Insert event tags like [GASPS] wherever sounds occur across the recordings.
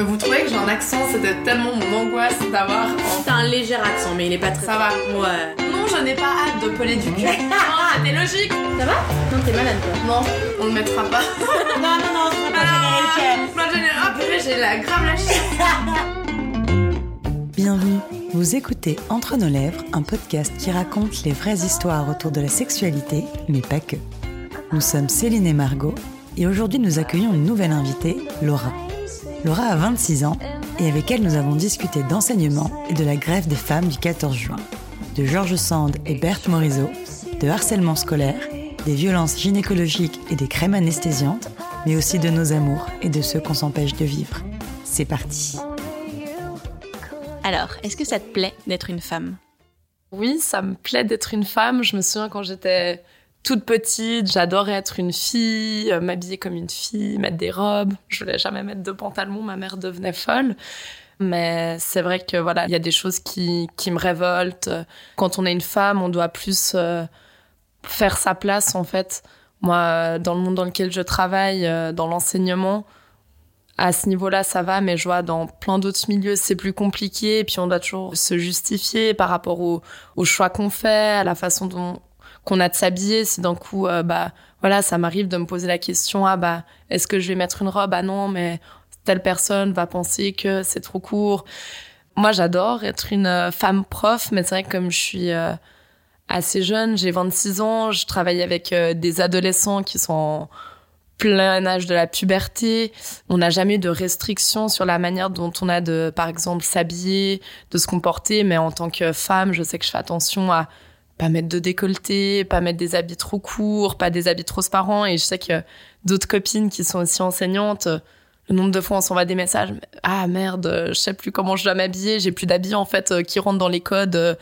Mais vous trouvez que j'ai un accent C'était tellement mon angoisse d'avoir. T'as un léger accent, mais il est pas très. Ça va. Ouais. Non, je n'ai pas hâte de peler du cul. [LAUGHS] non, c'était logique. Ça va? Non, t'es malade toi. Non, on ne mettra pas. [LAUGHS] non, non, non, c'est pas générique. Pas générique. Ah, purée, j'ai la grave la chienne. [LAUGHS] Bienvenue. Vous écoutez Entre nos lèvres, un podcast qui raconte les vraies histoires autour de la sexualité, mais pas que. Nous sommes Céline et Margot, et aujourd'hui nous accueillons une nouvelle invitée, Laura. Laura a 26 ans, et avec elle nous avons discuté d'enseignement et de la grève des femmes du 14 juin, de Georges Sand et Berthe Morisot, de harcèlement scolaire, des violences gynécologiques et des crèmes anesthésiantes, mais aussi de nos amours et de ceux qu'on s'empêche de vivre. C'est parti. Alors, est-ce que ça te plaît d'être une femme? Oui, ça me plaît d'être une femme. Je me souviens quand j'étais toute petite, j'adorais être une fille, euh, m'habiller comme une fille, mettre des robes. Je voulais jamais mettre de pantalon, ma mère devenait folle. Mais c'est vrai que voilà, il y a des choses qui, qui me révoltent. Quand on est une femme, on doit plus euh, faire sa place en fait. Moi, dans le monde dans lequel je travaille, euh, dans l'enseignement, à ce niveau-là, ça va, mais je vois dans plein d'autres milieux, c'est plus compliqué. Et puis on doit toujours se justifier par rapport au, au choix qu'on fait, à la façon dont qu'on a de s'habiller. Si d'un coup, euh, bah voilà, ça m'arrive de me poser la question, ah bah est-ce que je vais mettre une robe? Ah non, mais telle personne va penser que c'est trop court. Moi, j'adore être une euh, femme prof, mais c'est vrai que comme je suis euh, assez jeune, j'ai 26 ans, je travaille avec des adolescents qui sont en plein âge de la puberté. On n'a jamais eu de restrictions sur la manière dont on a de, par exemple, s'habiller, de se comporter. Mais en tant que femme, je sais que je fais attention à pas mettre de décolleté, pas mettre des habits trop courts, pas des habits transparents. Et je sais que d'autres copines qui sont aussi enseignantes, le nombre de fois on s'envoie des messages, ah merde, je sais plus comment je dois m'habiller, j'ai plus d'habits en fait euh, qui rentrent dans les codes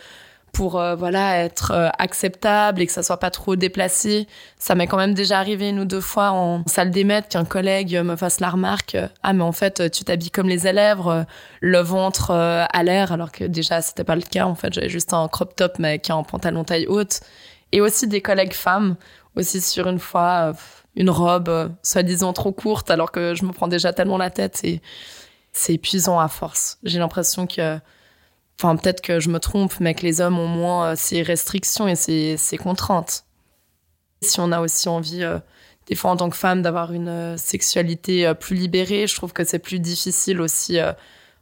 pour euh, voilà être euh, acceptable et que ça soit pas trop déplacé. Ça m'est quand même déjà arrivé une ou deux fois en salle des maîtres qu'un collègue me fasse la remarque ah mais en fait tu t'habilles comme les élèves, euh, le ventre à l'air alors que déjà c'était pas le cas en fait j'avais juste un crop top mais qui en pantalon taille haute et aussi des collègues femmes aussi sur une fois une robe soi-disant trop courte alors que je me prends déjà tellement la tête et c'est épuisant à force. J'ai l'impression que Enfin, peut-être que je me trompe, mais que les hommes ont moins euh, ces restrictions et ces, ces, contraintes. Si on a aussi envie, euh, des fois en tant que femme, d'avoir une euh, sexualité plus libérée, je trouve que c'est plus difficile aussi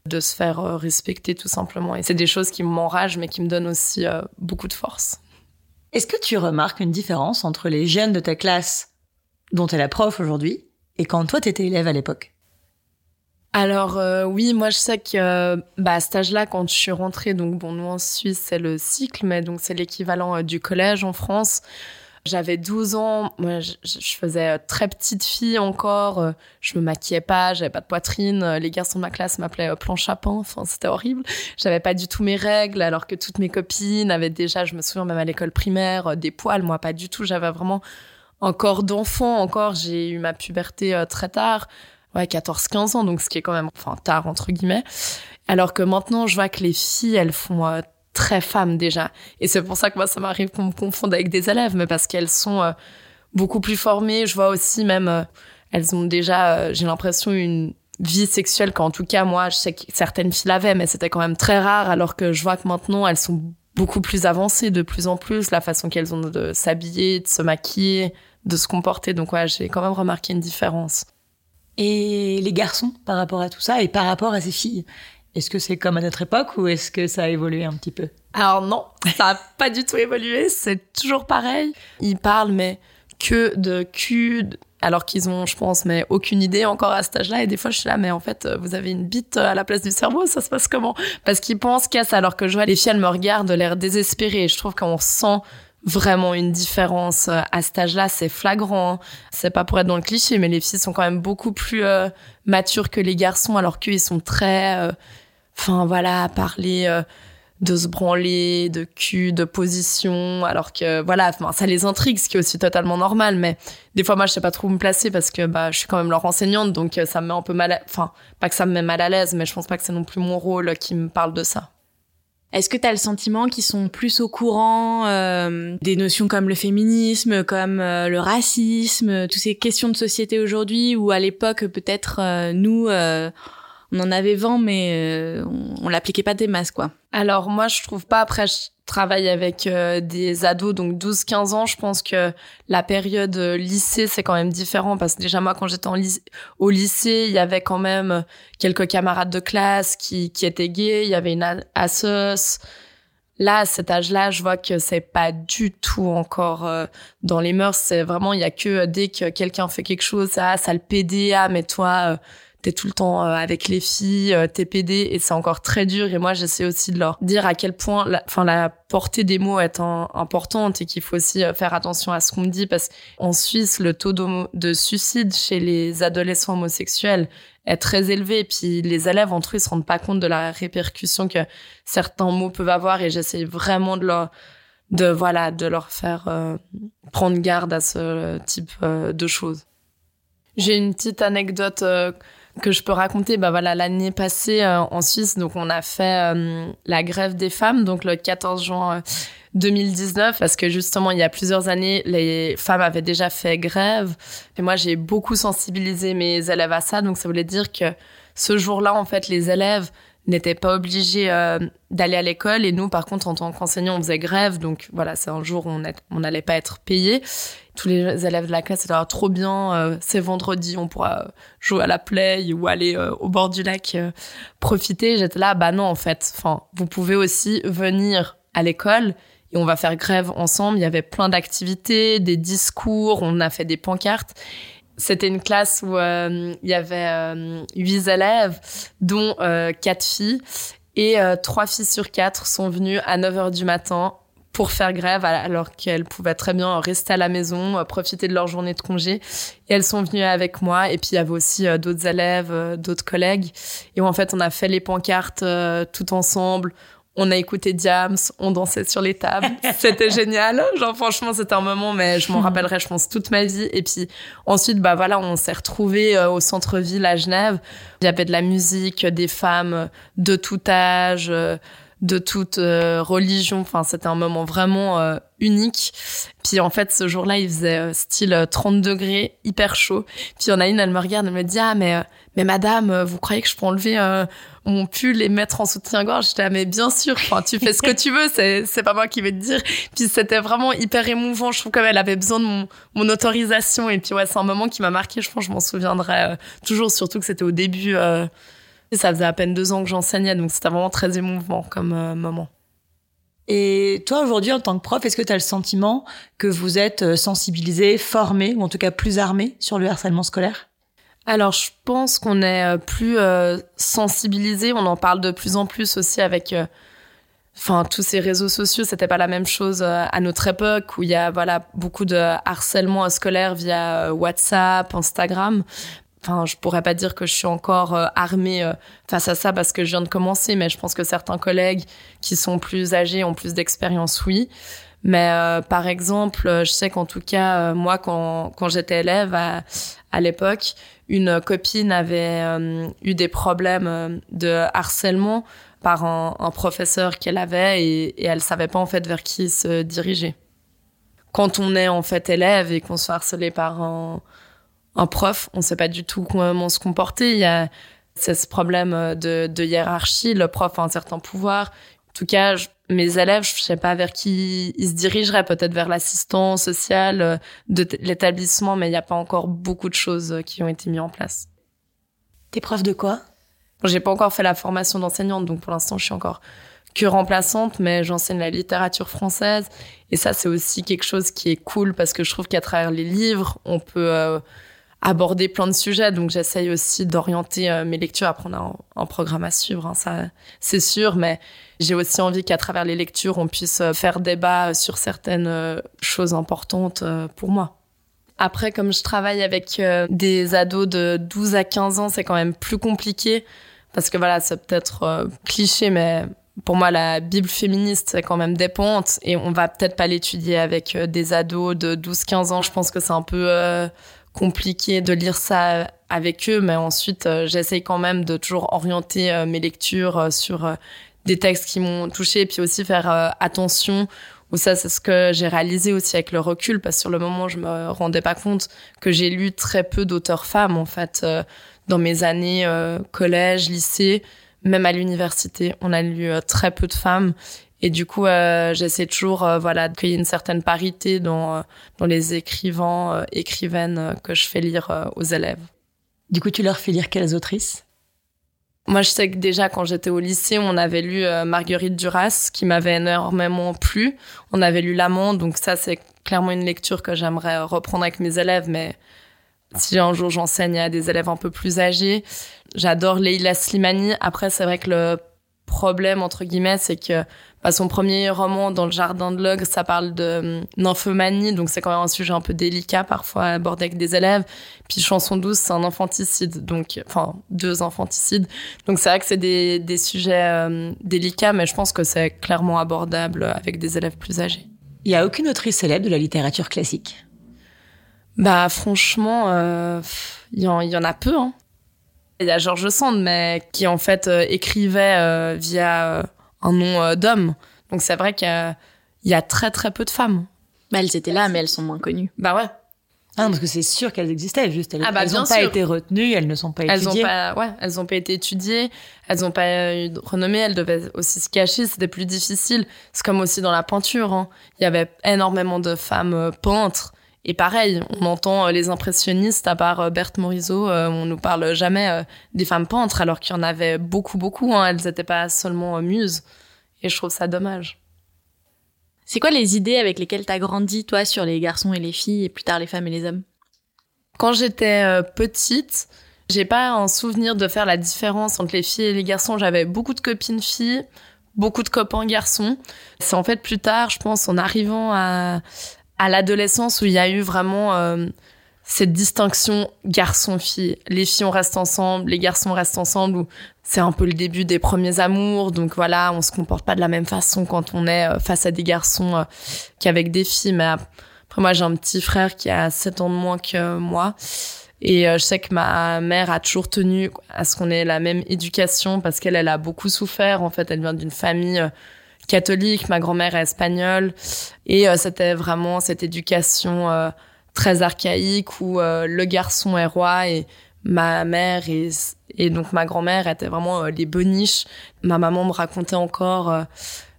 de se faire respecter tout simplement. Et c'est des choses qui m'enragent, mais qui me donnent aussi beaucoup de force. Est-ce que tu remarques une différence entre les jeunes de ta classe, dont tu es la prof aujourd'hui, et quand toi t'étais élève à l'époque? Alors euh, oui, moi je sais que euh, bah, à cet âge-là, quand je suis rentrée, donc bon, nous en Suisse c'est le cycle, mais donc c'est l'équivalent euh, du collège en France. J'avais 12 ans, moi je, faisais très petite fille encore, je me maquillais pas, j'avais pas de poitrine, les garçons de ma classe m'appelaient plan chapin, enfin c'était horrible. J'avais pas du tout mes règles, alors que toutes mes copines avaient déjà, je me souviens même à l'école primaire, des poils, moi pas du tout, j'avais vraiment un corps d'enfant encore, j'ai eu ma puberté très tard ouais, 14-15 ans, donc ce qui est quand même, enfin, tard, entre guillemets. Alors que maintenant, je vois que les filles, elles font euh, très femmes déjà. Et c'est pour ça que moi, ça m'arrive qu'on me confonde avec des élèves, mais parce qu'elles sont euh, beaucoup plus formées. Je vois aussi même, euh, elles ont déjà, j'ai l'impression, une vie sexuelle qu'en tout cas, moi, je sais que certaines filles l'avaient, mais c'était quand même très rare, alors que je vois que maintenant, elles sont beaucoup plus avancées de plus en plus, la façon qu'elles ont de s'habiller, de se maquiller, de se comporter. Donc ouais, j'ai quand même remarqué une différence et les garçons par rapport à tout ça et par rapport à ces filles Est-ce que c'est comme à notre époque ou est-ce que ça a évolué un petit peu? Alors non, ça n'a [LAUGHS] pas du tout évolué, c'est toujours pareil. Ils parlent mais que de cul, alors qu'ils ont, je pense, mais aucune idée encore à cet âge-là. Et des fois, je suis là, mais en fait, vous avez une bite à la place du cerveau, ça se passe comment? Parce qu'ils pensent qu'à ça, alors que je vois les filles, elles me regardent, l'air désespérées. Je trouve qu'on sent vraiment une différence euh, à cet âge-là, c'est flagrant. C'est pas pour être dans le cliché, mais les filles sont quand même beaucoup plus euh, matures que les garçons, alors qu'ils sont très, euh, enfin voilà, à parler euh, de se branler, de cul, de position, alors que voilà, ça les intrigue, ce qui est aussi totalement normal. Mais des fois, moi, je sais pas trop où me placer parce que bah, je suis quand même leur enseignante, donc ça me met un peu mal, enfin pas que ça me met mal à l'aise, mais je pense pas que c'est non plus mon rôle qui me parle de ça. Est-ce que tu as le sentiment qu'ils sont plus au courant euh, des notions comme le féminisme, comme euh, le racisme, toutes ces questions de société aujourd'hui, ou à l'époque peut-être euh, nous, on en avait vent, mais on, on l'appliquait pas des masses, quoi? Alors moi, je trouve pas. Après, travaille avec des ados, donc 12-15 ans. Je pense que la période lycée, c'est quand même différent parce que déjà moi, quand j'étais au lycée, il y avait quand même quelques camarades de classe qui, qui étaient gays. Il y avait une assos. Là, à cet âge-là, je vois que c'est pas du tout encore euh, dans les mœurs. C'est vraiment, il y a que euh, dès que quelqu'un fait quelque chose, ah, ça le PD, ah, mais toi, euh, tout le temps avec les filles, t'es PD, et c'est encore très dur. Et moi, j'essaie aussi de leur dire à quel point, enfin, la, portée des mots est importante et qu'il faut aussi faire attention à ce qu'on dit parce qu'en Suisse, le taux de suicide chez les adolescents homosexuels est très élevé. Et puis les élèves entre eux, ils se rendent pas compte de la répercussion que certains mots peuvent avoir. Et j'essaie vraiment de leur, de voilà, de leur faire euh, prendre garde à ce type euh, de choses. J'ai une petite anecdote euh, que je peux raconter. Bah voilà, l'année passée en Suisse, donc on a fait la grève des femmes, donc le 14 juin 2019 parce que justement il y a plusieurs années les femmes avaient déjà fait grève et moi j'ai beaucoup sensibilisé mes élèves à ça donc ça voulait dire que ce jour-là en fait les élèves n'étaient pas obligés euh, d'aller à l'école. Et nous par contre en tant qu'enseignants on faisait grève. Donc voilà c'est un jour où on n'allait pas être payé tous les élèves de la classe étaient ah, trop bien euh, c'est vendredi on pourra jouer à la play ou aller euh, au bord du lac profiter. J'étais là bah non en fait. Enfin vous pouvez aussi venir à l'école et on va faire grève ensemble. Il y avait plein d'activités, des discours, on a fait des pancartes. C'était une classe où euh, il y avait euh, huit élèves, dont euh, quatre filles. Et trois filles sur quatre sont venues à 9 h du matin pour faire grève alors qu'elles pouvaient très bien rester à la maison, profiter de leur journée de congé. Et elles sont venues avec moi. Et puis il y avait aussi d'autres élèves, d'autres collègues. Et en fait, on a fait les pancartes tout ensemble on a écouté Diams, on dansait sur les tables. [LAUGHS] C'était génial. Genre, franchement, c'était un moment, mais je m'en rappellerai, je pense, toute ma vie. Et puis, ensuite, bah voilà, on s'est retrouvés euh, au centre-ville à Genève. Il y avait de la musique, des femmes de tout âge, euh, de toute euh, religion. Enfin, c'était un moment vraiment unique. Puis en fait, ce jour-là, il faisait style 30 degrés, hyper chaud. Puis il en a une, elle me regarde, elle me dit ah mais mais madame, vous croyez que je peux enlever on pu les mettre en soutien-gorge? J'étais, ah, mais bien sûr, enfin, tu fais ce que tu veux, c'est, c'est pas moi qui vais te dire. Puis c'était vraiment hyper émouvant. Je trouve qu'elle avait besoin de mon, mon autorisation. Et puis ouais, c'est un moment qui m'a marqué. Je pense je m'en souviendrai euh, toujours, surtout que c'était au début. Euh, ça faisait à peine deux ans que j'enseignais, donc c'était vraiment très émouvant comme euh, moment. Et toi, aujourd'hui, en tant que prof, est-ce que tu as le sentiment que vous êtes sensibilisé, formé, ou en tout cas plus armé sur le harcèlement scolaire? Alors, je pense qu'on est euh, plus euh, sensibilisé. On en parle de plus en plus aussi avec, euh, enfin, tous ces réseaux sociaux. C'était pas la même chose à notre époque où il y a voilà beaucoup de harcèlement scolaire via WhatsApp, Instagram. Enfin, je pourrais pas dire que je suis encore armée face à ça parce que je viens de commencer, mais je pense que certains collègues qui sont plus âgés ont plus d'expérience, oui. Mais par exemple, je sais qu'en tout cas, moi, quand, j'étais élève à, l'époque, une copine avait euh, eu des problèmes euh, de harcèlement par un, professeur qu'elle avait et, et, elle savait pas en fait vers qui se diriger. Quand on est en fait élève et qu'on se fait harceler par un, un prof, on sait pas du tout comment se comporter. Il y a ce problème de, de hiérarchie. Le prof a un certain pouvoir. En tout cas, mes élèves, je sais pas vers qui ils se dirigeraient, peut-être vers l'assistant social euh, de l'établissement, mais il n'y a pas encore beaucoup de choses euh, qui ont été mises en place. T'es prof de quoi? J'ai pas encore fait la formation d'enseignante, donc pour l'instant, je suis encore que remplaçante, mais j'enseigne la littérature française. Et ça, c'est aussi quelque chose qui est cool parce que je trouve qu'à travers les livres, on peut euh, aborder plein de sujets. Donc j'essaye aussi d'orienter euh, mes lectures. Après, on a un, programme à suivre, hein, ça c'est sûr, mais j'ai aussi envie qu'à travers les lectures, on puisse euh, faire débat sur certaines euh, choses importantes pour moi. Après, comme je travaille avec des ados de 12 à 15 ans, c'est quand même plus compliqué parce que voilà, c'est peut-être cliché, mais pour moi, la Bible féministe, c'est quand même des pentes et on va peut-être pas l'étudier avec des ados de 12-15 ans. Je pense que c'est un peu compliqué de lire ça avec eux, mais ensuite euh, j'essaye quand même de toujours orienter euh, mes lectures euh, sur des textes qui m'ont touché et puis aussi faire attention ou ça c'est ce que j'ai réalisé aussi avec le recul parce que sur le moment je me rendais pas compte que j'ai lu très peu d'auteurs femmes en fait dans mes années collège, lycée, même à l'université, on a lu très peu de femmes. Et du coup, j'essaie toujours, voilà, qu'il y ait une certaine parité dans dans les écrivains, écrivaines que je fais lire aux élèves. Du coup, tu leur fais lire quelles autrices? Moi, je sais que déjà quand j'étais au lycée, on avait lu euh, Marguerite Duras, qui m'avait énormément plu. On avait lu L'Amant, donc ça, c'est clairement une lecture que j'aimerais reprendre avec mes élèves, mais si un jour j'enseigne à des élèves un peu plus âgés. J'adore Leila Slimani. Après, c'est vrai que le problème, entre guillemets, c'est que bah, son premier roman, Dans le jardin de l'ogre, ça parle de hum, nymphomanie, donc c'est quand même un sujet un peu délicat parfois à aborder avec des élèves. Puis Chanson douce, c'est un infanticide, donc enfin deux infanticides. Donc c'est vrai que c'est des, des sujets hum, délicats, mais je pense que c'est clairement abordable avec des élèves plus âgés. Il y a aucune autrice célèbre de la littérature classique? Bah franchement, euh, il y, en, y en a peu. Hein. Il y a George Sand, mais qui en fait euh, écrivait euh, via un nom euh, d'homme. Donc c'est vrai qu'il y, a très très peu de femmes. Bah, elles étaient là, mais elles sont moins connues. Bah ouais. Ah, parce que c'est sûr qu'elles existaient, juste elles, ah bah, n'ont pas été retenues, elles ne sont pas elles étudiées. Ont pas, ouais, elles n'ont pas été étudiées, elles n'ont pas eu de renommée, elles devaient aussi se cacher, c'était plus difficile. C'est comme aussi dans la peinture, hein. il y avait énormément de femmes euh, peintres. Et pareil, on entend euh, les impressionnistes, à part Berthe Morisot, on nous parle jamais des femmes peintres, alors qu'il y en avait beaucoup, beaucoup. Hein. Elles n'étaient pas seulement muses. Et je trouve ça dommage. C'est quoi les idées avec lesquelles t'as grandi, toi, sur les garçons et les filles, et plus tard les femmes et les hommes? Quand j'étais euh, petite, j'ai pas un souvenir de faire la différence entre les filles et les garçons. J'avais beaucoup de copines filles, beaucoup de copains garçons. C'est en fait plus tard, je pense, en arrivant à, à l'adolescence où il y a eu vraiment euh, cette distinction garçon-fille. Les filles on reste ensemble, les garçons restent ensemble, ou c'est un peu le début des premiers amours. Donc voilà, on se comporte pas de la même façon quand on est euh, face à des garçons euh, qu'avec des filles. Mais après, moi, j'ai un petit frère qui a 7 ans de moins que moi. Et euh, je sais que ma mère a toujours tenu à ce qu'on ait la même éducation parce qu'elle, elle a beaucoup souffert. En fait, elle vient d'une famille catholique, ma grand-mère est espagnole. Et c'était vraiment cette éducation très archaïque où euh, le garçon est roi et ma mère et, et donc ma grand-mère étaient vraiment euh, les boniches. Ma maman me racontait encore, euh,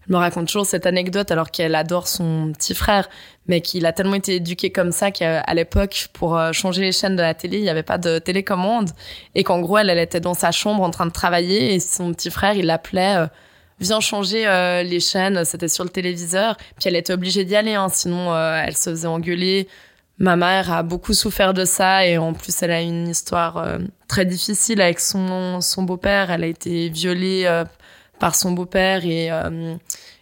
me raconte toujours cette anecdote alors qu'elle adore son petit frère, mais qu'il a tellement été éduqué comme ça qu'à l'époque, pour changer les chaînes de la télé, il n'y avait pas de télécommande et qu'en gros, elle, elle était dans sa chambre en train de travailler et son petit frère, il l'appelait viens changer les chaînes, c'était sur le téléviseur. Puis elle était obligée d'y aller, hein, sinon elle se faisait engueuler. Ma mère a beaucoup souffert de ça et en plus elle a une histoire euh, très difficile avec son, son beau-père. Elle a été violée euh, par son beau-père et, euh,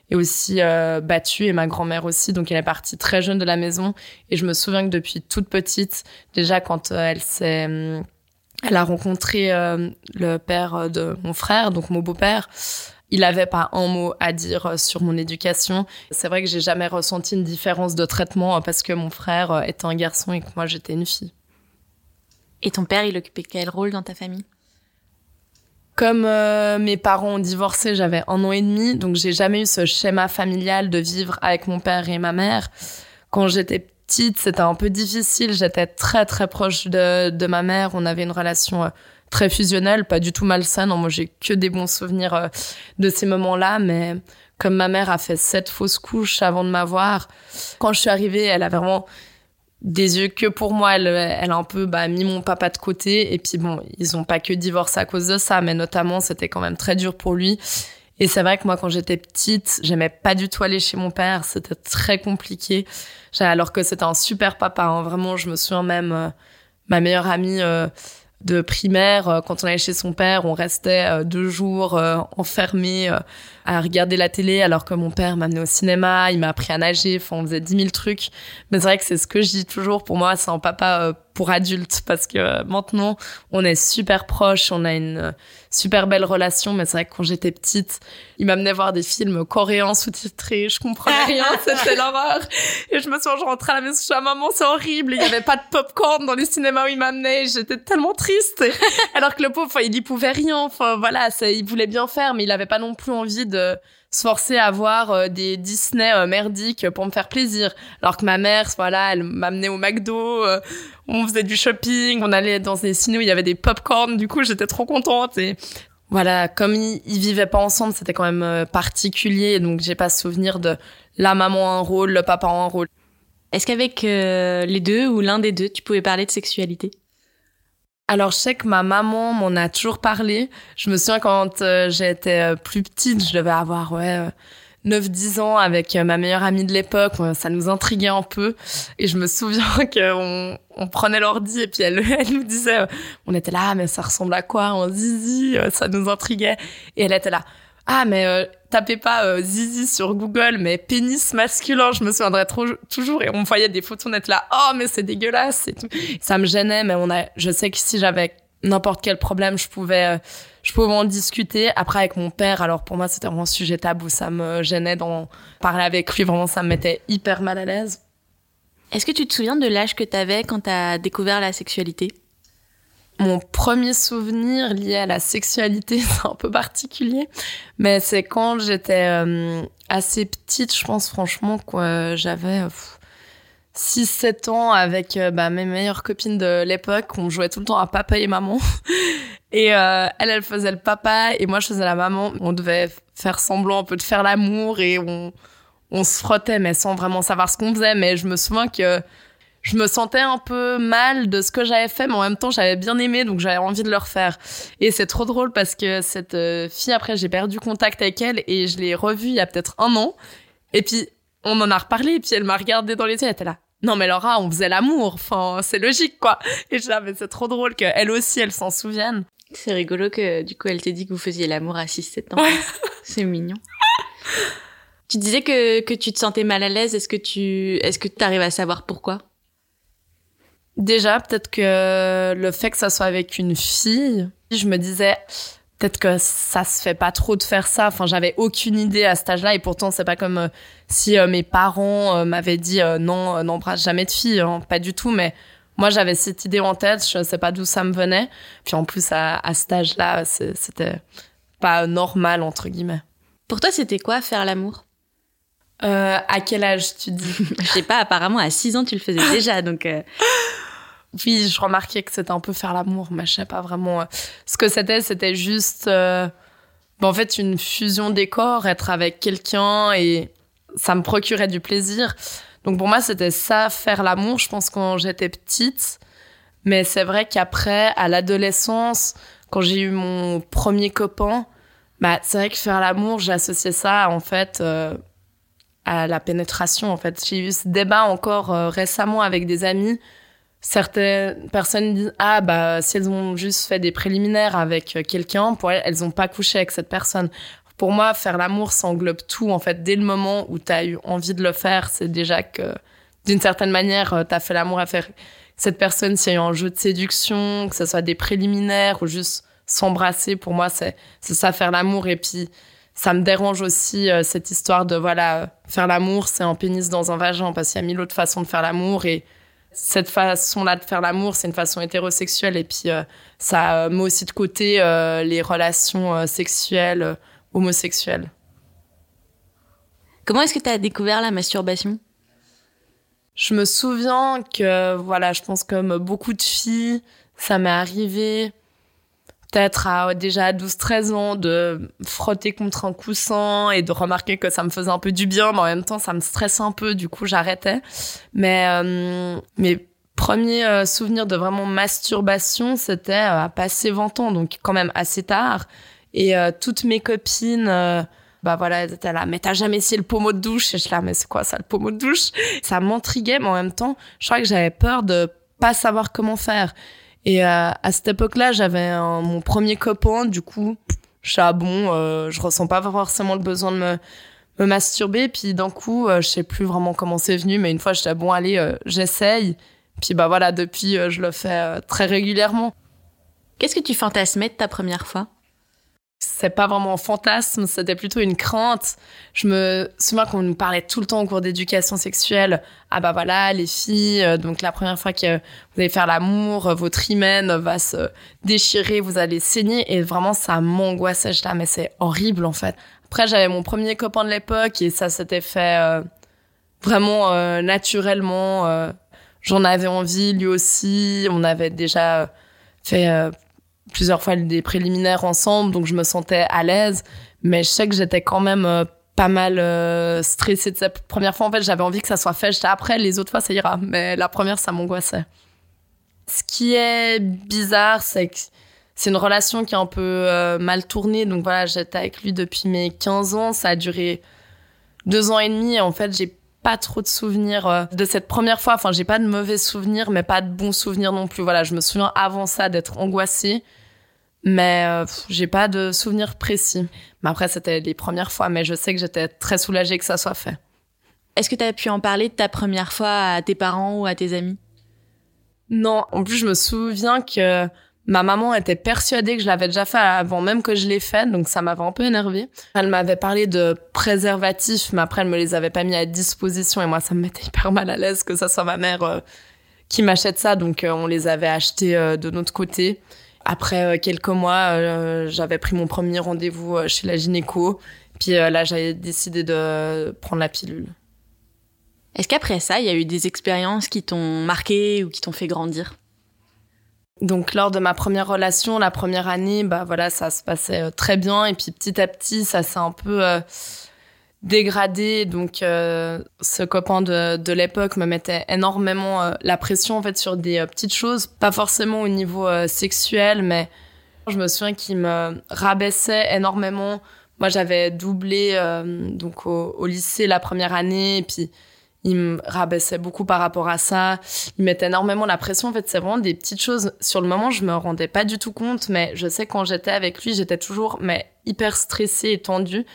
et aussi battue et ma grand-mère aussi. Donc elle est partie très jeune de la maison et je me souviens que depuis toute petite, déjà quand elle s'est, elle a rencontré le père de mon frère, donc mon beau-père, il avait pas un mot à dire euh, sur mon éducation. C'est vrai que j'ai jamais ressenti une différence de traitement euh, parce que mon frère euh, était un garçon et que moi j'étais une fille. Et ton père, il occupait quel rôle dans ta famille? Comme mes parents ont divorcé, j'avais un an et demi, donc j'ai jamais eu ce schéma familial de vivre avec mon père et ma mère. Quand j'étais petite, c'était un peu difficile. J'étais très très proche de, de ma mère. On avait une relation très fusionnel, pas du tout malsaine. Moi, j'ai que des bons souvenirs euh, de ces moments-là, mais comme ma mère a fait sept fausses couches avant de m'avoir, quand je suis arrivée, elle a vraiment des yeux que pour moi. Elle, elle a un peu bah, mis mon papa de côté. Et puis bon, ils ont pas que divorcé à cause de ça, mais notamment, c'était quand même très dur pour lui. Et c'est vrai que moi, quand j'étais petite, j'aimais pas du tout aller chez mon père. C'était très compliqué. Alors que c'était un super papa. Hein. Vraiment, je me souviens même, euh, ma meilleure amie, euh, de primaire, euh, quand on allait chez son père, on restait euh, deux jours euh, enfermés à regarder la télé alors que mon père m'amenait au cinéma, il m'a appris à nager, enfin on faisait dix mille trucs. Mais c'est vrai que c'est ce que je dis toujours, pour moi c'est un papa pour adultes parce que maintenant on est super proches, on a une super belle relation, mais c'est vrai que quand j'étais petite, il m'amenait voir des films coréens sous-titrés, je comprenais [LAUGHS] rien, c'était l'horreur. Et je me suis je rentrais à la maison, je suis à maman, c'est horrible, il y avait pas de popcorn dans les cinémas où il m'amenait, j'étais tellement triste. Alors que le pauvre, il y pouvait rien, enfin voilà, il voulait bien faire, mais il avait pas non plus envie de se forcer à voir euh, des Disney euh, merdiques pour me faire plaisir. Alors que ma mère, voilà, elle m'amenait au McDo, euh, on faisait du shopping, on allait dans des ciné où il y avait des pop-corn. Du coup, j'étais trop contente. Et voilà, comme ils, ils vivaient pas ensemble, c'était quand même particulier. Donc, j'ai pas souvenir de la maman a un rôle, le papa a un rôle. Est-ce qu'avec les deux ou l'un des deux, tu pouvais parler de sexualité? Alors, je sais que ma maman m'en a toujours parlé. Je me souviens quand euh, j'étais euh, plus petite, je devais avoir, ouais, 9-10 euh, ans avec ma meilleure amie de l'époque. Ça nous intriguait un peu. Et je me souviens [LAUGHS] qu'on on prenait l'ordi et puis elle, [LAUGHS] elle nous disait, on était là, mais ça ressemble à quoi en zizi Ça nous intriguait. Et elle était là, ah mais tapez pas euh, zizi sur Google mais pénis masculin je me souviendrai toujours et on voyait des photos net là. Oh mais c'est dégueulasse tout. Ça me gênait mais on a je sais que si j'avais n'importe quel problème je pouvais euh, je pouvais en discuter. Après avec mon père alors pour moi c'était vraiment un sujet tabou. Ça me gênait d'en parler avec lui. Vraiment ça me mettait hyper mal à l'aise. Est-ce que tu te souviens de l'âge que tu avais quand tu as découvert la sexualité? Mon premier souvenir lié à la sexualité, [LAUGHS] c'est un peu particulier, mais c'est quand j'étais euh, assez petite, je pense franchement quoi, j'avais 6-7 ans avec euh, bah, mes meilleures copines de l'époque, on jouait tout le temps à papa et maman. [LAUGHS] Et euh, elle, elle faisait le papa et moi je faisais la maman. On devait faire semblant un peu de faire l'amour et on, on se frottait mais sans vraiment savoir ce qu'on faisait. Mais je me souviens que je me sentais un peu mal de ce que j'avais fait, mais en même temps, j'avais bien aimé, donc j'avais envie de le refaire. Et c'est trop drôle parce que cette euh, fille, après, j'ai perdu contact avec elle et je l'ai revue il y a peut-être un an. Et puis, on en a reparlé, et puis elle m'a regardé dans les yeux, elle était là. Non, mais Laura, on faisait l'amour. Enfin, c'est logique, quoi. Et je mais c'est trop drôle qu'elle aussi, elle s'en souvienne. C'est rigolo que, du coup, elle t'ait dit que vous faisiez l'amour à 6-7 ans. [LAUGHS] c'est mignon. Tu disais que, que tu te sentais mal à l'aise. Est-ce que tu, est-ce que tu arrives à savoir pourquoi? Déjà, peut-être que le fait que ça soit avec une fille, je me disais peut-être que ça se fait pas trop de faire ça. Enfin, j'avais aucune idée à cet âge-là et pourtant c'est pas comme euh, si euh, mes parents euh, m'avaient dit non, n'embrasse jamais de fille, hein. pas du tout. Mais moi, j'avais cette idée en tête. Je sais pas d'où ça me venait. Puis en plus, à, à cet âge-là, c'était pas normal entre guillemets. Pour toi, c'était quoi faire l'amour? À quel âge tu dis [LAUGHS] Je sais pas. Apparemment, à 6 ans, tu le faisais déjà, donc. [GASPS] oui, je remarquais que c'était un peu faire l'amour, mais je sais pas vraiment euh, ce que c'était. C'était juste, euh, en fait, une fusion des corps, être avec quelqu'un et ça me procurait du plaisir. Donc pour moi, c'était ça, faire l'amour. Je pense quand j'étais petite, mais c'est vrai qu'après, à l'adolescence, quand j'ai eu mon premier copain, bah c'est vrai que faire l'amour, j'ai associé ça en fait. Euh, à la pénétration en fait. J'ai eu ce débat encore récemment avec des amis. Certaines personnes disent ah bah si elles ont juste fait des préliminaires avec quelqu'un pour elles elles ont pas couché avec cette personne pour moi faire l'amour ça englobe tout en fait. Dès le moment où tu as eu envie de le faire c'est déjà que d'une certaine manière euh, tu as fait l'amour à faire cette personne. S'il y a eu un jeu de séduction que ce soit des préliminaires ou juste s'embrasser pour moi c'est ça faire l'amour. Et puis ça me dérange aussi euh, cette histoire de voilà faire l'amour c'est un pénis dans un vagin parce qu'il y a mille autres façons de faire l'amour et cette façon-là de faire l'amour, c'est une façon hétérosexuelle et puis euh, ça met aussi de côté euh, les relations euh, sexuelles homosexuelles. Comment est-ce que tu as découvert la masturbation? Je me souviens que voilà, je pense comme beaucoup de filles, ça m'est arrivé peut-être à déjà 12-13 ans de frotter contre un coussin et de remarquer que ça me faisait un peu du bien, mais en même temps ça me stresse un peu, du coup j'arrêtais. Mais euh, mes premiers euh, souvenirs de vraiment masturbation, c'était euh, à passer 20 ans, donc quand même assez tard. Et toutes mes copines bah voilà, elles étaient là, mais t'as jamais essayé le pommeau de douche? Et je là, mais c'est quoi ça, le pommeau de douche? Ça m'intriguait, mais en même temps, je crois que j'avais peur de pas savoir comment faire. Et euh, à cette époque-là, j'avais mon premier copain, du coup, je suis ah bon, euh, je ressens pas forcément le besoin de me, me masturber. Puis d'un coup, euh, je sais plus vraiment comment c'est venu, mais une fois, j'étais bon, allez, euh, j'essaye. Puis bah voilà, depuis, je le fais très régulièrement. Qu'est-ce que tu fantasmais de ta première fois? C'est pas vraiment un fantasme, c'était plutôt une crainte. Je me souviens qu'on nous parlait tout le temps au cours d'éducation sexuelle. Ah bah voilà, les filles, euh, donc la première fois que vous allez faire l'amour, euh, votre hymen va se déchirer, vous allez saigner. Et vraiment, ça m'angoissait. Je là, mais c'est horrible en fait. Après, j'avais mon premier copain de l'époque et ça s'était fait euh, vraiment naturellement. J'en avais envie, lui aussi. On avait déjà fait plusieurs fois des préliminaires ensemble, donc je me sentais à l'aise. Mais je sais que j'étais quand même euh, pas mal euh, stressée de cette première fois. En fait, j'avais envie que ça soit fait. J'étais après, les autres fois, ça ira. Mais la première, ça m'angoissait. Ce qui est bizarre, c'est que c'est une relation qui est un peu euh, mal tournée. Donc voilà, j'étais avec lui depuis mes 15 ans. Ça a duré deux ans et demi. en fait, j'ai pas trop de souvenirs de cette première fois. Enfin, j'ai pas de mauvais souvenirs, mais pas de bons souvenirs non plus. Voilà, je me souviens avant ça d'être angoissée. Mais euh, j'ai pas de souvenirs précis. Mais après, c'était les premières fois, mais je sais que j'étais très soulagée que ça soit fait. Est-ce que tu as pu en parler de ta première fois à tes parents ou à tes amis? Non, en plus, je me souviens que ma maman était persuadée que je l'avais déjà fait avant même que je l'ai fait, donc ça m'avait un peu énervée. Elle m'avait parlé de préservatifs, mais après, elle me les avait pas mis à disposition et moi, ça me mettait hyper mal à l'aise que ça soit ma mère euh, qui m'achète ça, donc euh, on les avait achetés de notre côté. Après euh, quelques mois, euh, j'avais pris mon premier rendez-vous euh, chez la gynéco. Puis là, j'avais décidé de prendre la pilule. Est-ce qu'après ça, il y a eu des expériences qui t'ont marqué ou qui t'ont fait grandir? Donc lors de ma première relation, la première année, bah voilà, ça se passait très bien et puis petit à petit, ça s'est un peu dégradé. Donc, euh, ce copain de, de l'époque me mettait énormément euh, la pression en fait sur des euh, petites choses, pas forcément au niveau sexuel, mais je me souviens qu'il me rabaissait énormément. Moi, j'avais doublé donc au, au, lycée la première année, et puis il me rabaissait beaucoup par rapport à ça. Il mettait énormément la pression. En fait, c'est vraiment des petites choses. Sur le moment, je me rendais pas du tout compte, mais je sais quand j'étais avec lui, j'étais toujours mais hyper stressée et tendue.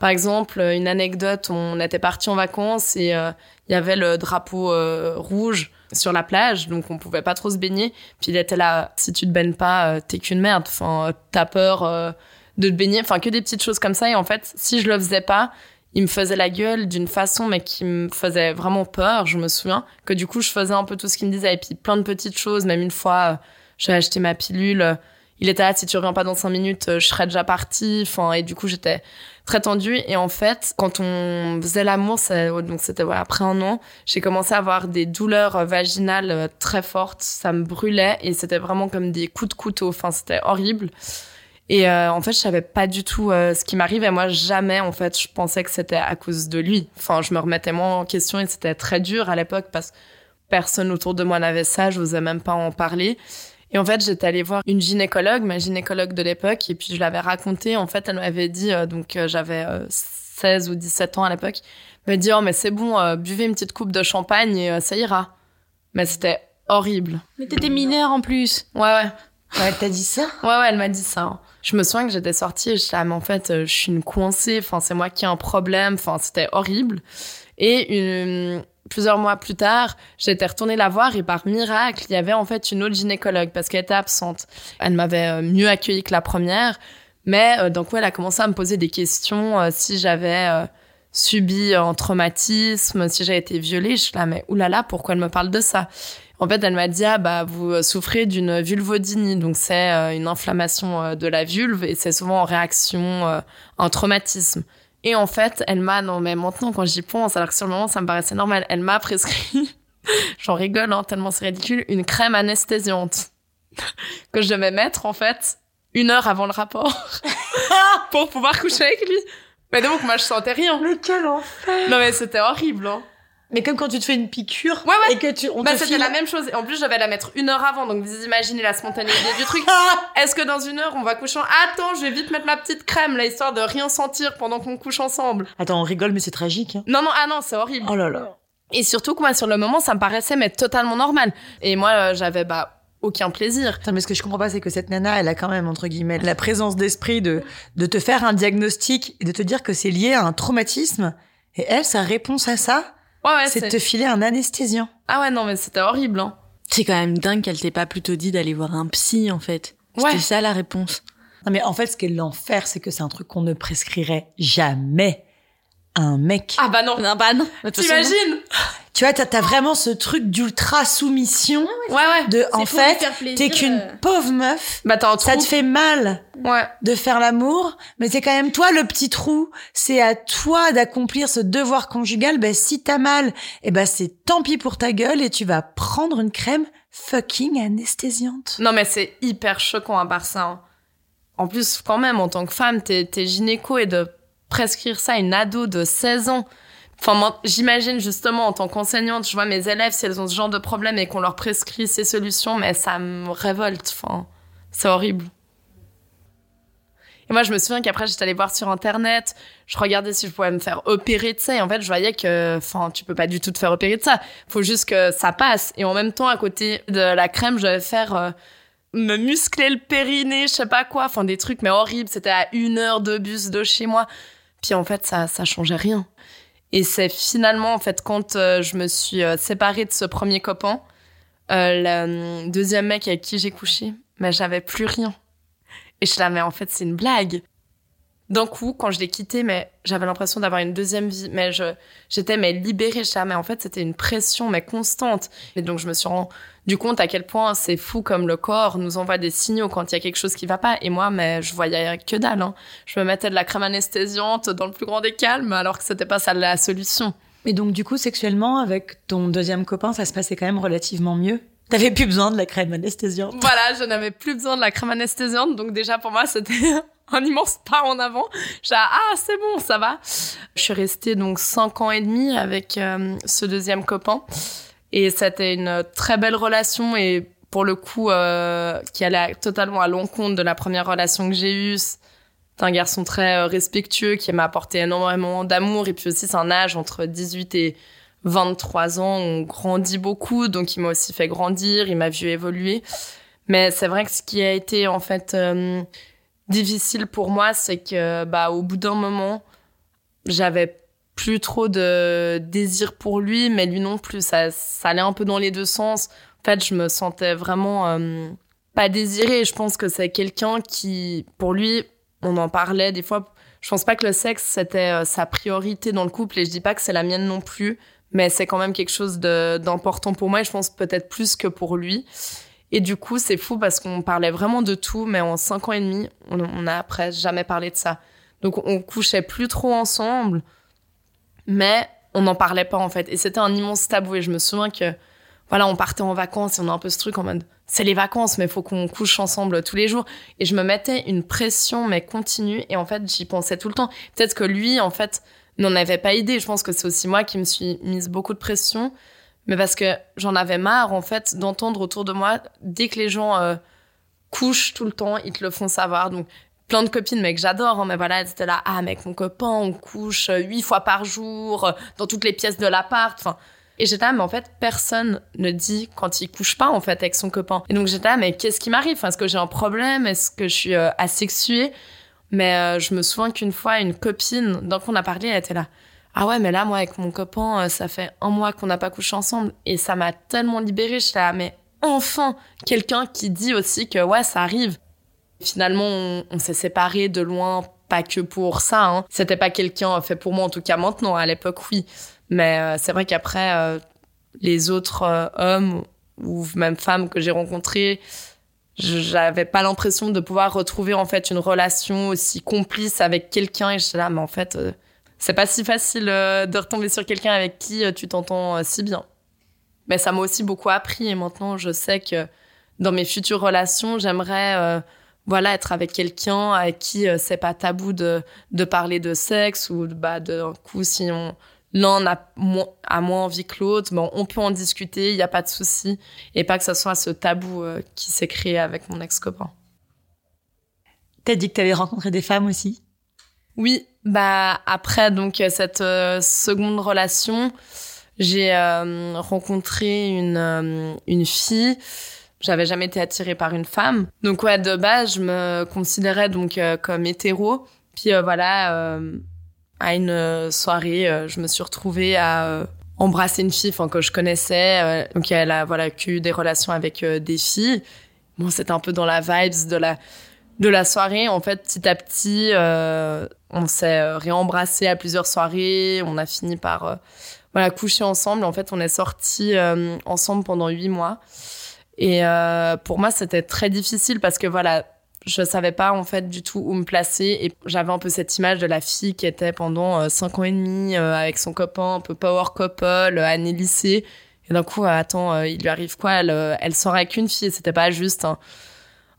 Par exemple, une anecdote, on était parti en vacances et euh, il y avait le drapeau euh, rouge sur la plage, donc on pouvait pas trop se baigner. Puis il était là, si tu te baignes pas, euh, t'es qu'une merde. Enfin, t'as peur de te baigner. Enfin, que des petites choses comme ça. Et en fait, si je le faisais pas, il me faisait la gueule d'une façon, mais qui me faisait vraiment peur. Je me souviens que du coup, je faisais un peu tout ce qu'il me disait. Et puis plein de petites choses. Même une fois, j'ai acheté ma pilule il était là, si tu reviens pas dans cinq minutes, je serais déjà partie. Enfin, et du coup, j'étais très tendue. Et en fait, quand on faisait l'amour, donc c'était après un an, j'ai commencé à avoir des douleurs vaginales euh, très fortes. Ça me brûlait et c'était vraiment comme des coups de couteau. Enfin, c'était horrible. Et euh, en fait, je savais pas du tout euh, ce qui m'arrive. Et moi, jamais, en fait, je pensais que c'était à cause de lui. Enfin, je me remettais moins en question et c'était très dur à l'époque parce que personne autour de moi n'avait ça. Je n'osais même pas en parler. Et en fait, j'étais allée voir une gynécologue, ma gynécologue de l'époque, et puis je l'avais raconté. En fait, elle m'avait dit, euh, donc j'avais 16 euh, ou 17 ans à l'époque, elle m'a dit, oh mais c'est bon, buvez une petite coupe de champagne et ça ira. Mais c'était horrible. Mais t'étais mineure en plus. Ouais, ouais. Ouais, elle t'a dit ça? Ouais, ouais, elle m'a dit ça. Je me souviens que j'étais sortie et je disais, ah, mais en fait, je suis une coincée, enfin, c'est moi qui ai un problème, enfin, c'était horrible. Et une, plusieurs mois plus tard, j'étais retournée la voir et par miracle, il y avait en fait une autre gynécologue parce qu'elle était absente. Elle m'avait euh, mieux accueillie que la première, mais euh, donc elle a commencé à me poser des questions euh, si j'avais subi un traumatisme, si j'avais été violée. Je suis là, mais oulala, pourquoi elle me parle de ça? En fait, elle m'a dit, ah bah vous souffrez d'une vulvodynie, donc c'est une inflammation de la vulve et c'est souvent en réaction à un traumatisme. Et en fait, elle m'a, non mais maintenant quand j'y pense, alors que sur le moment ça me paraissait normal, elle m'a prescrit, [LAUGHS] j'en rigole hein, tellement c'est ridicule, une crème anesthésiante [LAUGHS] que je devais mettre en fait une heure avant le rapport [LAUGHS] pour pouvoir coucher avec lui. Mais donc moi je sentais rien. Mais quel enfer Non mais c'était horrible. Hein. Mais comme quand tu te fais une piqûre ouais, ouais. et que tu on bah, c'était la même chose. En plus, je devais la mettre une heure avant, donc vous imaginez la spontanéité du truc. [LAUGHS] Est-ce que dans une heure, on va coucher en... Attends, je vais vite mettre ma petite crème, là, histoire de rien sentir pendant qu'on couche ensemble. Attends, on rigole, mais c'est tragique. Hein. Non, non, ah non, c'est horrible. Oh là là. Et surtout que moi, sur le moment, ça me paraissait mais totalement normal. Et moi, euh, j'avais bah aucun plaisir. Attends, mais ce que je comprends pas, c'est que cette nana, elle a quand même, entre guillemets, la présence d'esprit de, de te faire un diagnostic et de te dire que c'est lié à un traumatisme. Et elle, sa réponse à ça, c'est de te filer un anesthésiant. Ah ouais, non, mais c'était horrible. Hein. C'est quand même dingue qu'elle t'ait pas plutôt dit d'aller voir un psy, en fait. C'était ça la réponse. Non, mais en fait, ce qu'est l'enfer, c'est que c'est un truc qu'on ne prescrirait jamais à un mec. Ah bah non. Non, bah non. T'imagines? Tu vois, t'as, t'as vraiment ce truc d'ultra soumission Ouais, ouais. de, en fait, t'es qu'une euh. pauvre meuf. Bah t'as un Ça te fait mal Ouais. de faire l'amour, mais c'est quand même toi le petit trou. C'est à toi d'accomplir ce devoir conjugal. Ben, si t'as mal, eh ben, c'est tant pis pour ta gueule et tu vas prendre une crème fucking anesthésiante. Non, mais c'est hyper choquant à part ça. hein. En plus, quand même, en tant que femme, t'es, t'es gynéco et de prescrire ça à une ado de 16 ans. Enfin, j'imagine justement en tant qu'enseignante, je vois mes élèves, si elles ont ce genre de problème et qu'on leur prescrit ces solutions, mais ça me révolte. Enfin, c'est horrible. Et moi, je me souviens qu'après, j'étais allée voir sur Internet, je regardais si je pouvais me faire opérer de ça, et en fait, je voyais que, enfin, tu peux pas du tout te faire opérer de ça. Faut juste que ça passe. Et en même temps, à côté de la crème, je vais faire euh, me muscler le périnée, je sais pas quoi, enfin, des trucs, mais horribles. C'était à une heure de bus de chez moi. Puis en fait, ça, ça changeait rien. Et c'est finalement, en fait, quand euh, je me suis euh, séparée de ce premier copain, euh, le deuxième mec avec qui j'ai couché, mais j'avais plus rien. Et je là, mais en fait, c'est une blague. D'un coup, quand je l'ai quitté, mais j'avais l'impression d'avoir une deuxième vie. Mais je, j'étais mais libérée. Là, mais en fait, c'était une pression mais constante. Et donc, je me suis rendu compte à quel point c'est fou comme le corps nous envoie des signaux quand il y a quelque chose qui va pas. Et moi, mais je voyais que dalle. Hein. Je me mettais de la crème anesthésiante dans le plus grand des calmes, alors que c'était pas ça la solution. Et donc, du coup, sexuellement, avec ton deuxième copain, ça se passait quand même relativement mieux? T'avais plus besoin de la crème anesthésiante? Voilà, je n'avais plus besoin de la crème anesthésiante, donc déjà pour moi c'était un immense pas en avant. J'ai ah c'est bon, ça va. Je suis restée donc cinq ans et demi avec euh, ce deuxième copain et c'était une très belle relation et pour le coup euh, qui allait totalement à l'encontre de la première relation que j'ai eue. C'est un garçon très euh, respectueux qui m'a apporté énormément d'amour et puis aussi c'est un âge entre 18 et 23 ans, on grandit beaucoup, donc il m'a aussi fait grandir, il m'a vu évoluer. Mais c'est vrai que ce qui a été en fait difficile pour moi, c'est que bah au bout d'un moment, j'avais plus trop de désir pour lui, mais lui non plus. Ça, ça allait un peu dans les deux sens. En fait, je me sentais vraiment euh, pas désirée. Je pense que c'est quelqu'un qui, pour lui, on en parlait des fois. Je pense pas que le sexe c'était euh, sa priorité dans le couple, et je dis pas que c'est la mienne non plus mais c'est quand même quelque chose d'important pour moi et je pense peut-être plus que pour lui. Et du coup, c'est fou parce qu'on parlait vraiment de tout, mais en cinq ans et demi, on, on a après jamais parlé de ça. Donc on couchait plus trop ensemble, mais on n'en parlait pas en fait. Et c'était un immense tabou. Et je me souviens que voilà, on partait en vacances et on a un peu ce truc en mode c'est les vacances, mais faut qu'on couche ensemble tous les jours. Et je me mettais une pression mais continue. Et en fait, j'y pensais tout le temps. Peut-être que lui, en fait, n'en avait pas idée. Je pense que c'est aussi moi qui me suis mise beaucoup de pression, mais parce que j'en avais marre en fait d'entendre autour de moi dès que les gens euh, couchent tout le temps, ils te le font savoir. Donc plein de copines, que j'adore, hein, mais voilà, elles étaient là, ah mec, mon copain, on couche euh, huit fois par jour euh, dans toutes les pièces de l'appart. Enfin, et j'étais là, mais en fait, personne ne dit quand il couche pas, en fait, avec son copain. Et donc j'étais là, mais qu'est-ce qui m'arrive? Est-ce que j'ai un problème? Est-ce que je suis euh, asexuée Mais je me souviens qu'une fois, une copine, dont on a parlé, elle était là. Ah ouais, mais là, moi, avec mon copain, euh, ça fait un mois qu'on n'a pas couché ensemble. Et ça m'a tellement libérée. J'étais là, mais enfin, quelqu'un qui dit aussi que ouais, ça arrive. Finalement, on, s'est séparés de loin, pas que pour ça. Hein. C'était pas quelqu'un fait pour moi, en tout cas maintenant. À l'époque, oui. Mais euh, c'est vrai qu'après, euh, les autres euh, hommes ou même femmes que j'ai rencontrés, je- j'avais pas l'impression de pouvoir retrouver en fait une relation aussi complice avec quelqu'un. Et j'étais là, mais en fait, euh, c'est pas si facile euh, de retomber sur quelqu'un avec qui euh, tu t'entends euh, si bien. Mais ça m'a aussi beaucoup appris et maintenant je sais que dans mes futures relations, j'aimerais euh, voilà être avec quelqu'un avec qui euh, c'est pas tabou de de parler de sexe ou bah d'un coup si on l'un a moins, a moins envie que l'autre, bon, on peut en discuter, il n'y a pas de souci et pas que ce soit ce tabou euh, qui s'est créé avec mon ex-copain. T'as dit que t'avais rencontré des femmes aussi? Oui, bah après donc cette euh, seconde relation, j'ai euh, rencontré une euh, une fille. J'avais jamais été attirée par une femme. Donc ouais, de base, je me considérais donc euh, comme hétéro. Puis voilà, à une soirée, je me suis retrouvée à embrasser une fille enfin que je connaissais. donc elle a voilà eu des relations avec des filles. Bon, c'était un peu dans la vibes de la de la soirée, en fait, petit à petit, euh, on s'est euh, réembrassé à plusieurs soirées. On a fini par euh, voilà coucher ensemble. En fait, on est sortis ensemble pendant huit mois. Et pour moi, c'était très difficile parce que voilà, je savais pas en fait du tout où me placer et j'avais un peu cette image de la fille qui était pendant cinq ans et demi avec son copain un peu power couple année lycée et d'un coup attends il lui arrive quoi? Elle elle sort avec une fille c'était pas juste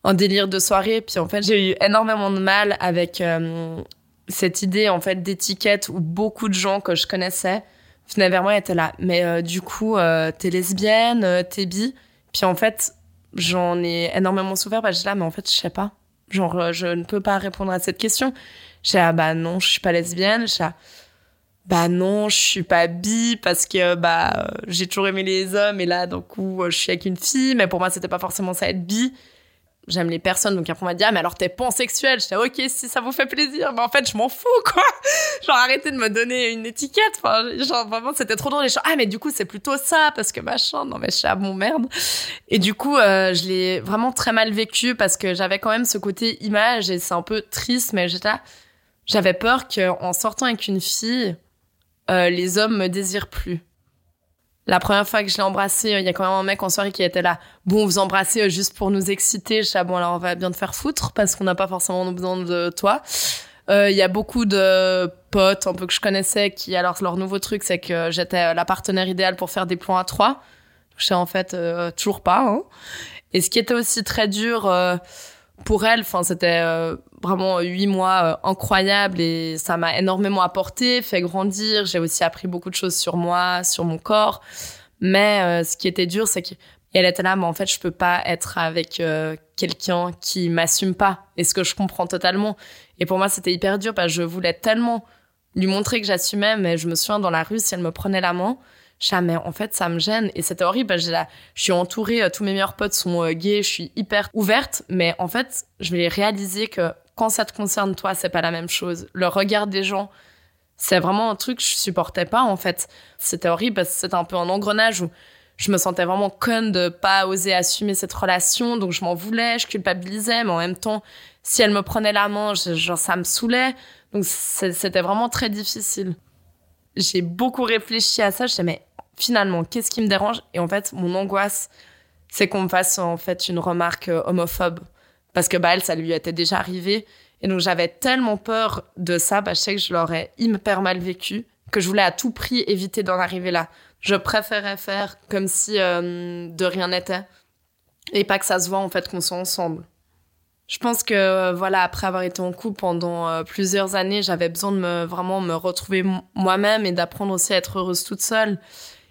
un délire de soirée. Puis en fait, j'ai eu énormément de mal avec euh, cette idée en fait d'étiquette où beaucoup de gens que je connaissais venaient vers moi et étaient là. Mais euh, du coup, euh, t'es lesbienne, t'es bi. Puis en fait, j'en ai énormément souffert parce que là, mais en fait, je sais pas. Genre, je ne peux pas répondre à cette question. J'ai ah bah non, je suis pas lesbienne. J'ai bah non, je suis pas bi parce que bah j'ai toujours aimé les hommes et là, donc coup, je suis avec une fille. Mais pour moi, c'était pas forcément ça être bi j'aime les personnes. Donc après, on m'a dit, ah, mais alors t'es pansexuel. J'étais, ok, si ça vous fait plaisir. Mais en fait, je m'en fous, quoi. [LAUGHS] genre, arrêtez de me donner une étiquette. Enfin, genre, vraiment, c'était trop drôle. Les gens, ah, mais du coup, c'est plutôt ça, parce que machin. Non, mais je suis à mon merde. Et du coup, euh, je l'ai vraiment très mal vécu parce que j'avais quand même ce côté image et c'est un peu triste, mais j'étais j'avais peur qu'en sortant avec une fille, euh, les hommes me désirent plus. La première fois que je l'ai embrassé, il y a quand même un mec en soirée qui était là. Bon, vous embrassez euh, juste pour nous exciter. Je dis, ah bon, alors on va bien te faire foutre parce qu'on n'a pas forcément besoin de toi. Euh, il y a beaucoup de potes un peu que je connaissais qui, alors leur nouveau truc, c'est que j'étais la partenaire idéale pour faire des plans à trois. Je sais en fait euh, toujours pas. Hein. Et ce qui était aussi très dur pour elle, enfin c'était vraiment huit mois incroyables et ça m'a énormément apporté, fait grandir. J'ai aussi appris beaucoup de choses sur moi, sur mon corps. Mais euh, ce qui était dur, c'est qu'elle était là, mais en fait, je peux pas être avec euh, quelqu'un qui m'assume pas. Et ce que je comprends totalement. Et pour moi, c'était hyper dur parce que je voulais tellement lui montrer que j'assumais, mais je me souviens dans la rue, si elle me prenait la main, jamais en fait ça me gêne et c'était horrible je suis entourée euh, tous mes meilleurs potes sont gays je suis hyper ouverte mais en fait je vais réaliser que quand ça te concerne toi, c'est pas la même chose. Le regard des gens, c'est vraiment un truc que je supportais pas en fait. C'était horrible parce que c'était un peu un engrenage où je me sentais vraiment conne de pas oser assumer cette relation, donc je m'en voulais, je culpabilisais, mais en même temps, si elle me prenait la main, genre ça me saoulait. Donc c'était vraiment très difficile. J'ai beaucoup réfléchi à ça, je disais mais finalement, qu'est-ce qui me dérange? Et en fait, mon angoisse, c'est qu'on me fasse en fait une remarque euh, homophobe parce que bah, elle, ça lui était déjà arrivé. Et donc j'avais tellement peur de ça, bah, je sais que je l'aurais hyper mal vécu, que je voulais à tout prix éviter d'en arriver là. Je préférais faire comme si euh, de rien n'était et pas que ça se voit en fait qu'on soit ensemble. Je pense que euh, voilà après avoir été en couple pendant plusieurs années, j'avais besoin de me vraiment me retrouver moi-même et d'apprendre aussi à être heureuse toute seule.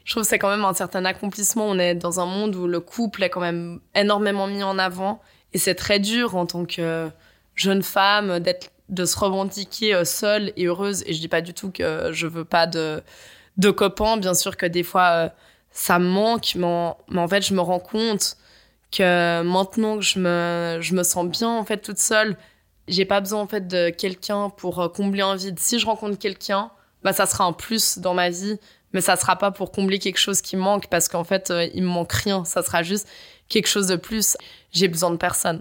Je trouve que c'est quand même un certain accomplissement. On est dans un monde où le couple est quand même énormément mis en avant et c'est très dur en tant que jeune femme d'être de se revendiquer euh, seule et heureuse. Et je dis pas du tout que je veux pas de copains. Bien sûr que des fois euh, ça me manque, mais en, fait je me rends compte que maintenant que je me je me sens bien en fait toute seule, j'ai pas besoin en fait de quelqu'un pour euh, combler un vide. Si je rencontre quelqu'un, bah ça sera un plus dans ma vie, mais ça sera pas pour combler quelque chose qui manque parce qu'en fait il me manque rien. Ça sera juste quelque chose de plus. J'ai besoin de personne.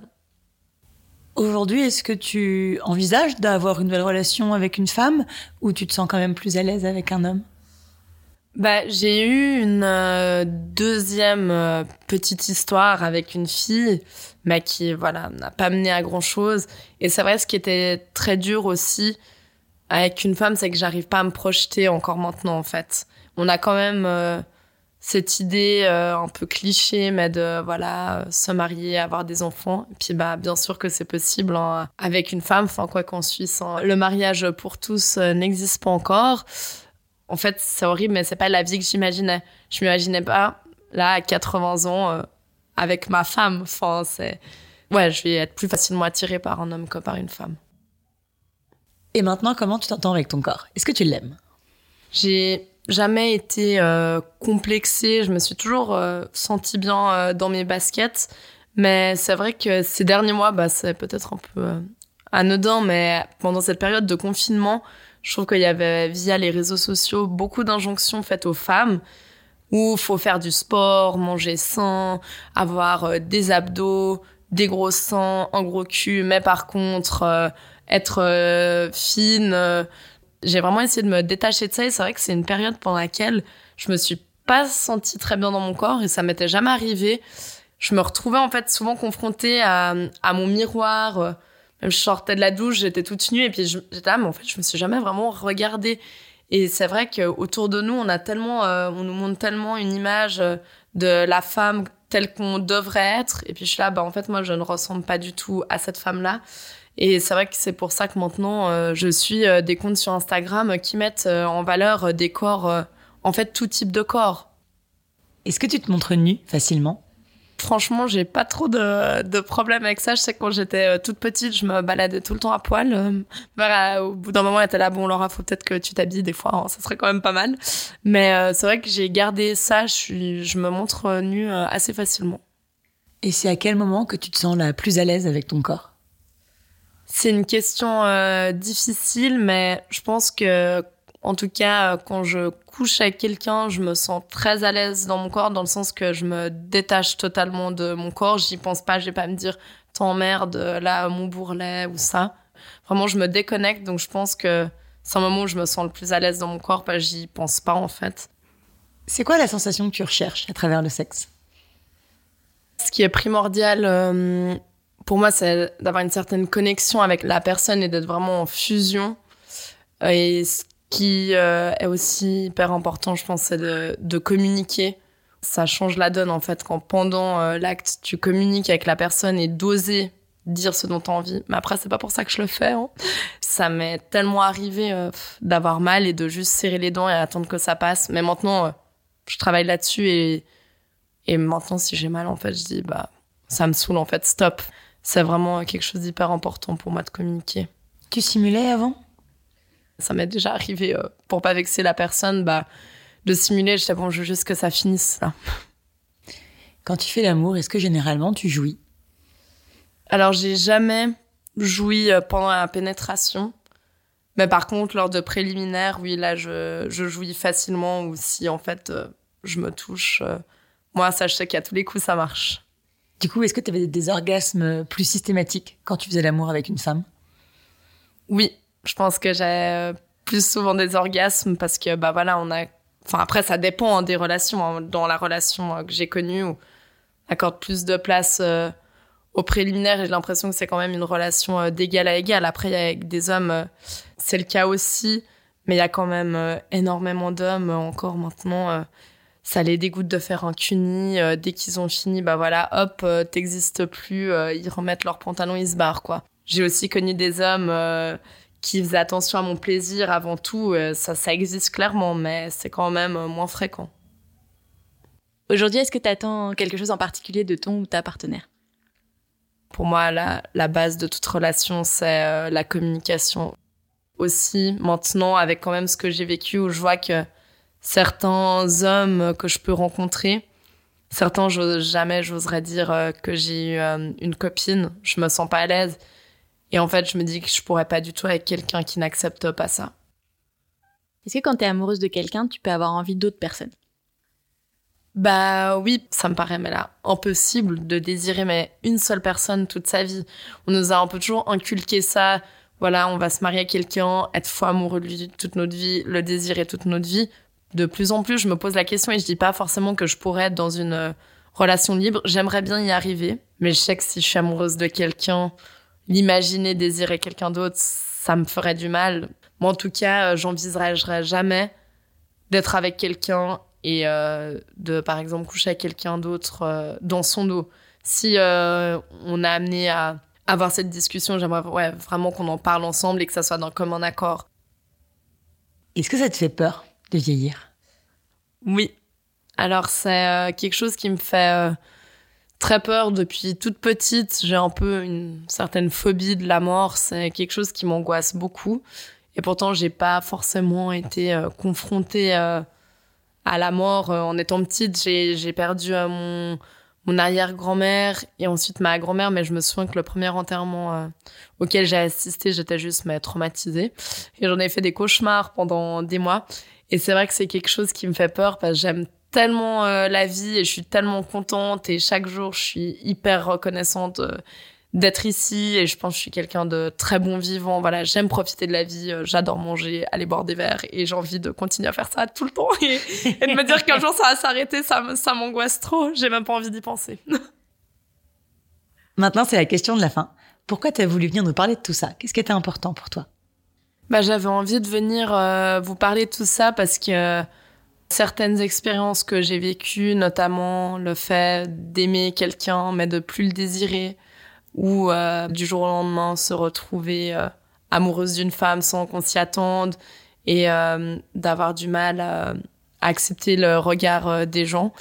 Aujourd'hui, est-ce que tu envisages d'avoir une nouvelle relation avec une femme ou tu te sens quand même plus à l'aise avec un homme? Bah, j'ai eu une euh, deuxième euh, petite histoire avec une fille, mais qui voilà n'a pas mené à grand chose. Et c'est vrai, ce qui était très dur aussi avec une femme, c'est que j'arrive pas à me projeter encore maintenant en fait. On a quand même euh, cette idée euh, un peu cliché, mais de voilà se marier, avoir des enfants. Et puis bah bien sûr que c'est possible hein, avec une femme. Enfin quoi qu'en Suisse, hein, le mariage pour tous euh, n'existe pas encore. En fait, c'est horrible, mais c'est pas la vie que j'imaginais. Je m'imaginais pas là à 80 ans euh, avec ma femme. Enfin c'est ouais, je vais être plus facilement attirée par un homme que par une femme. Et maintenant, comment tu t'entends avec ton corps? Est-ce que tu l'aimes? J'ai jamais été euh, complexée. Je me suis toujours euh, sentie bien euh, dans mes baskets. Mais c'est vrai que ces derniers mois, bah, c'est peut-être un peu euh, anodin, mais pendant cette période de confinement, je trouve qu'il y avait, via les réseaux sociaux, beaucoup d'injonctions faites aux femmes où faut faire du sport, manger sain, avoir des abdos, des gros seins, un gros cul, mais par contre, euh, être euh, fine. J'ai vraiment essayé de me détacher de ça et c'est vrai que c'est une période pendant laquelle je me suis pas sentie très bien dans mon corps et ça m'était jamais arrivé. Je me retrouvais en fait souvent confrontée à, mon miroir. euh, Même je sortais de la douche, j'étais toute nue et puis j'étais là, mais en fait, je me suis jamais vraiment regardée. Et c'est vrai qu'autour de nous, on a tellement, euh, on nous montre tellement une image euh, de la femme telle qu'on devrait être. Et puis je suis là, bah en fait, moi, je ne ressemble pas du tout à cette femme-là. Et c'est vrai que c'est pour ça que maintenant, euh, je suis euh, des comptes sur Instagram qui mettent euh, en valeur des corps, en fait, tout type de corps. Est-ce que tu te montres nue facilement? Franchement, j'ai pas trop de, de problème avec ça. Je sais que quand j'étais euh, toute petite, je me baladais tout le temps à poil. Voilà, au bout d'un moment, elle était là, bon, Laura, faut peut-être que tu t'habilles des fois, hein, ça serait quand même pas mal. Mais euh, c'est vrai que j'ai gardé ça, je, suis, je me montre nue assez facilement. Et c'est à quel moment que tu te sens la plus à l'aise avec ton corps? C'est une question euh, difficile, mais je pense que, en tout cas, euh, quand je couche avec quelqu'un, je me sens très à l'aise dans mon corps, dans le sens que je me détache totalement de mon corps. J'y pense pas, je vais pas me dire t'emmerdes, là, mon bourrelet ou ça. Vraiment, je me déconnecte, donc je pense que c'est un moment où je me sens le plus à l'aise dans mon corps, parce que j'y pense pas en fait. C'est quoi la sensation que tu recherches à travers le sexe? Ce qui est primordial euh, pour moi, c'est d'avoir une certaine connexion avec la personne et d'être vraiment en fusion. Et ce qui euh, est aussi hyper important, je pense, c'est de, communiquer. Ça change la donne, en fait, quand pendant euh, l'acte, tu communiques avec la personne et d'oser dire ce dont tu as envie. Mais après, c'est pas pour ça que je le fais. hein. Ça m'est tellement arrivé euh, d'avoir mal et de juste serrer les dents et attendre que ça passe. Mais maintenant, je travaille là-dessus et, et maintenant, si j'ai mal, en fait, je dis, bah, ça me saoule, en fait, stop. C'est vraiment quelque chose d'hyper important pour moi de communiquer. Tu simulais avant? Ça m'est déjà arrivé, euh, pour pas vexer la personne, bah, de simuler, je sais bon, je veux juste que ça finisse, là. Quand tu fais l'amour, est-ce que généralement tu jouis? Alors, j'ai jamais joui euh, pendant la pénétration. Mais par contre, lors de préliminaires, oui, là, je, je jouis facilement. Ou si, en fait, euh, je me touche. euh, moi, ça, je sais qu'à tous les coups, ça marche. Du coup, est-ce que tu avais des orgasmes plus systématiques quand tu faisais l'amour avec une femme? Oui, je pense que j'ai plus souvent des orgasmes parce que, bah voilà, on a. Enfin, après, ça dépend hein, des relations. hein. Dans la relation euh, que j'ai connue, où on accorde plus de place euh, au préliminaire j'ai l'impression que c'est quand même une relation euh, d'égal à égal. Après, avec des hommes, euh, c'est le cas aussi, mais il y a quand même euh, énormément d'hommes encore maintenant. ça les dégoûte de faire un cuni. dès qu'ils ont fini, bah voilà, hop, t'existes plus. ils remettent leurs pantalons, ils se barrent, quoi. J'ai aussi connu des hommes qui faisaient attention à mon plaisir avant tout. euh, ça, ça existe clairement, mais c'est quand même euh, moins fréquent. Aujourd'hui, est-ce que tu attends quelque chose en particulier de ton ou ta partenaire? Pour moi, la, la base de toute relation, c'est euh, la communication. Aussi, maintenant, avec quand même ce que j'ai vécu, où je vois que certains hommes que je peux rencontrer, certains, jamais j'oserais dire que j'ai eu une copine, je me sens pas à l'aise. Et en fait, je me dis que je pourrais pas du tout avec quelqu'un qui n'accepte pas ça. Est-ce que quand t'es amoureuse de quelqu'un, tu peux avoir envie d'autres personnes? Bah oui, ça me paraît mais là impossible de désirer mais une seule personne toute sa vie. On nous a un peu toujours inculqué ça. Voilà, on va se marier à quelqu'un, être fou amoureux de lui toute notre vie, le désirer toute notre vie. De plus en plus, je me pose la question et je dis pas forcément que je pourrais être dans une euh, relation libre. J'aimerais bien y arriver, mais je sais que si je suis amoureuse de quelqu'un, l'imaginer désirer quelqu'un d'autre, ça me ferait du mal. Moi, en tout cas, euh, j'envisagerais jamais d'être avec quelqu'un et euh, de, par exemple, coucher avec quelqu'un d'autre euh, dans son dos. Si euh, on a amené à avoir cette discussion, j'aimerais ouais, vraiment qu'on en parle ensemble et que ça soit dans comme un accord. Est-ce que ça te fait peur de vieillir? Oui. Alors, c'est quelque chose qui me fait très peur depuis toute petite. J'ai un peu une certaine phobie de la mort. C'est quelque chose qui m'angoisse beaucoup. Et pourtant, j'ai pas forcément été euh, confrontée euh, à la mort. Euh, en étant petite, j'ai perdu mon, mon arrière-grand-mère et ensuite ma grand-mère, mais je me souviens que le premier enterrement auquel j'ai assisté, j'étais juste mais, traumatisée. Et j'en ai fait des cauchemars pendant des mois. Et c'est vrai que c'est quelque chose qui me fait peur parce que j'aime tellement euh, la vie et je suis tellement contente et chaque jour je suis hyper reconnaissante euh, d'être ici et je pense que je suis quelqu'un de très bon vivant. Voilà, j'aime profiter de la vie, euh, j'adore manger, aller boire des verres et j'ai envie de continuer à faire ça tout le temps [LAUGHS] et, et de me dire qu'un jour ça va s'arrêter, ça, ça m'angoisse trop. J'ai même pas envie d'y penser. [LAUGHS] Maintenant, c'est la question de la fin. Pourquoi tu as voulu venir nous parler de tout ça? Qu'est-ce qui était important pour toi? Bah, j'avais envie de venir vous parler de tout ça parce que certaines expériences que j'ai vécues, notamment le fait d'aimer quelqu'un mais de plus le désirer, ou euh, du jour au lendemain se retrouver euh, amoureuse d'une femme sans qu'on s'y attende, et euh, d'avoir du mal à, à accepter le regard des gens.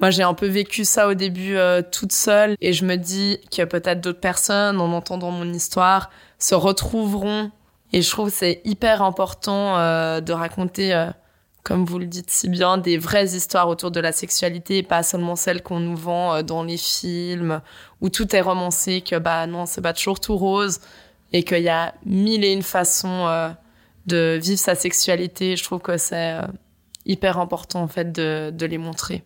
Moi, j'ai un peu vécu ça au début toute seule, et je me dis que peut-être d'autres personnes, en entendant mon histoire, se retrouveront et je trouve que c'est hyper important de raconter, comme vous le dites si bien, des vraies histoires autour de la sexualité, et pas seulement celles qu'on nous vend euh, dans les films, où tout est romancé, que bah non, c'est pas toujours tout rose, et qu'il y a mille et une façons euh, de vivre sa sexualité. Je trouve que c'est euh, hyper important en fait de, de les montrer.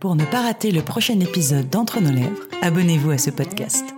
Pour ne pas rater le prochain épisode d'Entre nos lèvres, abonnez-vous à ce podcast.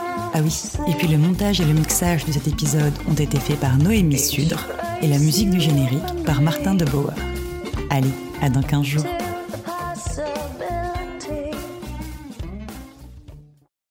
Ah oui, et puis le montage et le mixage de cet épisode ont été faits par Noémie Sudre et la musique du générique par Martin de. Allez, à dans 15 jours.